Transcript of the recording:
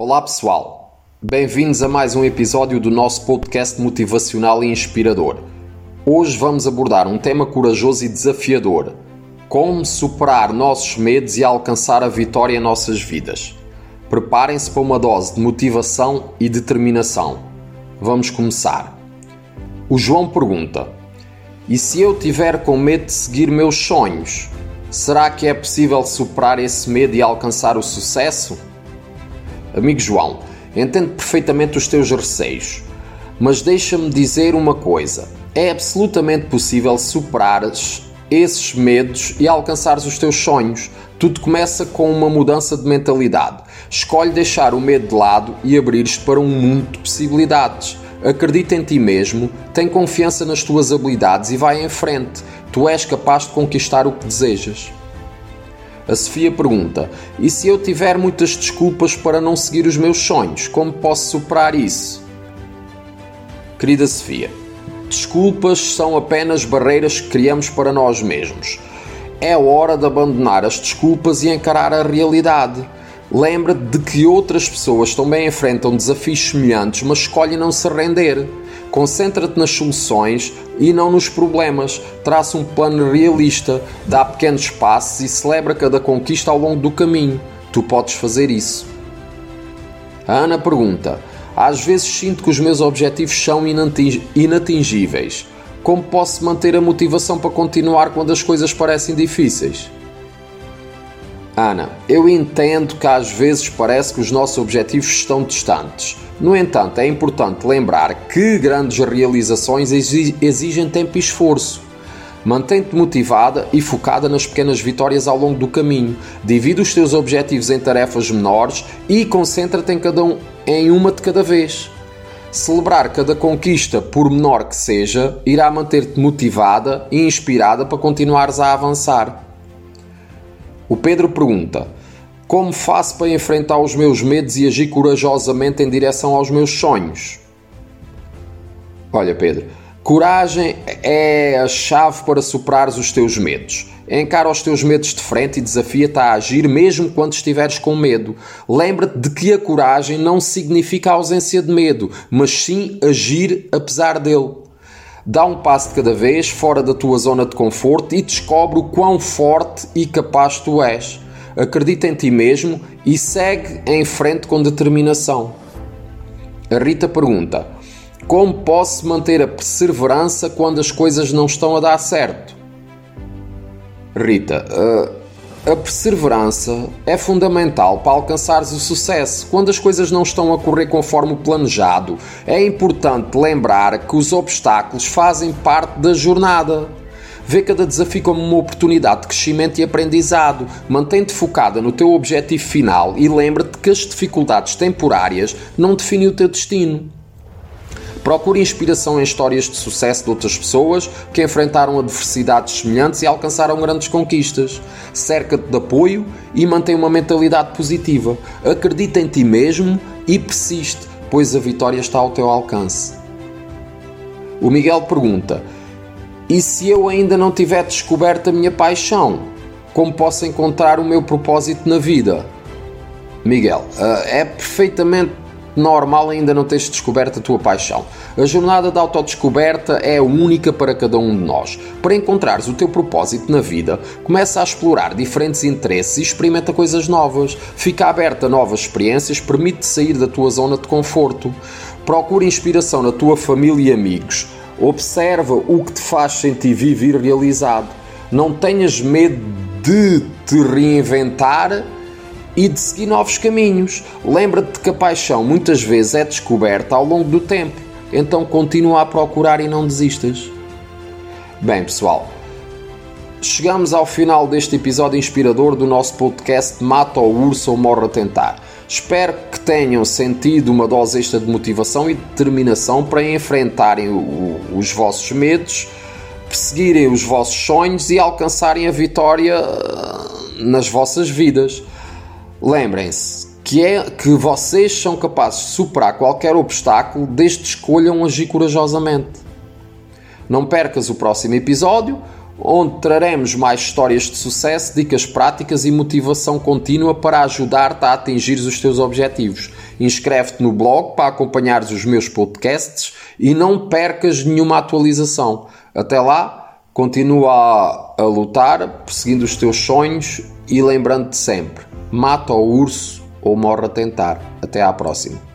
Olá pessoal, bem-vindos a mais um episódio do nosso podcast motivacional e inspirador. Hoje vamos abordar um tema corajoso e desafiador: como superar nossos medos e alcançar a vitória em nossas vidas. Preparem-se para uma dose de motivação e determinação. Vamos começar. O João pergunta: E se eu tiver com medo de seguir meus sonhos, será que é possível superar esse medo e alcançar o sucesso? Amigo João, entendo perfeitamente os teus receios, mas deixa-me dizer uma coisa: é absolutamente possível superares esses medos e alcançares os teus sonhos. Tudo começa com uma mudança de mentalidade. Escolhe deixar o medo de lado e abrir-te para um mundo de possibilidades. Acredita em ti mesmo, tem confiança nas tuas habilidades e vai em frente. Tu és capaz de conquistar o que desejas. A Sofia pergunta: E se eu tiver muitas desculpas para não seguir os meus sonhos, como posso superar isso? Querida Sofia, desculpas são apenas barreiras que criamos para nós mesmos. É hora de abandonar as desculpas e encarar a realidade. Lembra-te de que outras pessoas também enfrentam desafios semelhantes, mas escolhem não se render. Concentra-te nas soluções e não nos problemas. Traça um plano realista, dá pequenos passos e celebra cada conquista ao longo do caminho. Tu podes fazer isso. A Ana pergunta: Às vezes sinto que os meus objetivos são inatingíveis. Como posso manter a motivação para continuar quando as coisas parecem difíceis? Ana, eu entendo que às vezes parece que os nossos objetivos estão distantes. No entanto, é importante lembrar que grandes realizações exigem tempo e esforço. Mantém-te motivada e focada nas pequenas vitórias ao longo do caminho. Divide os teus objetivos em tarefas menores e concentra-te em, cada um, em uma de cada vez. Celebrar cada conquista, por menor que seja, irá manter-te motivada e inspirada para continuares a avançar. O Pedro pergunta: Como faço para enfrentar os meus medos e agir corajosamente em direção aos meus sonhos? Olha, Pedro, coragem é a chave para superares os teus medos. Encara os teus medos de frente e desafia-te a agir mesmo quando estiveres com medo. Lembra-te de que a coragem não significa a ausência de medo, mas sim agir apesar dele. Dá um passo de cada vez fora da tua zona de conforto e descobre o quão forte e capaz tu és. Acredita em ti mesmo e segue em frente com determinação. A Rita pergunta: Como posso manter a perseverança quando as coisas não estão a dar certo? Rita, uh, a perseverança é fundamental para alcançares o sucesso. Quando as coisas não estão a correr conforme o planejado, é importante lembrar que os obstáculos fazem parte da jornada. Vê cada desafio como uma oportunidade de crescimento e aprendizado. Mantém-te focada no teu objetivo final e lembra-te que as dificuldades temporárias não definem o teu destino. Procure inspiração em histórias de sucesso de outras pessoas que enfrentaram adversidades semelhantes e alcançaram grandes conquistas. Cerca-te de apoio e mantém uma mentalidade positiva. Acredita em ti mesmo e persiste, pois a vitória está ao teu alcance. O Miguel pergunta: E se eu ainda não tiver descoberto a minha paixão? Como posso encontrar o meu propósito na vida? Miguel, eh, é perfeitamente normal ainda não teres descoberto a tua paixão. A jornada da autodescoberta é única para cada um de nós. Para encontrares o teu propósito na vida, começa a explorar diferentes interesses e experimenta coisas novas. Fica aberta a novas experiências, permite-te sair da tua zona de conforto. Procura inspiração na tua família e amigos. Observa o que te faz sentir vivo e realizado. Não tenhas medo de te reinventar e de seguir novos caminhos. Lembra-te que a paixão muitas vezes é descoberta ao longo do tempo, então continua a procurar e não desistas. Bem, pessoal, chegamos ao final deste episódio inspirador do nosso podcast Mata o Urso ou Morre a Tentar. Espero que tenham sentido uma dose extra de motivação e determinação para enfrentarem o, os vossos medos, perseguirem os vossos sonhos e alcançarem a vitória uh, nas vossas vidas. Lembrem-se que é que vocês são capazes de superar qualquer obstáculo desde que escolham agir corajosamente. Não percas o próximo episódio, onde traremos mais histórias de sucesso, dicas práticas e motivação contínua para ajudar-te a atingir os teus objetivos. Inscreve-te no blog para acompanhares os meus podcasts e não percas nenhuma atualização. Até lá, continua a, lutar, perseguindo os teus sonhos e lembrando-te sempre: mata o urso ou morre a tentar. Até à próxima.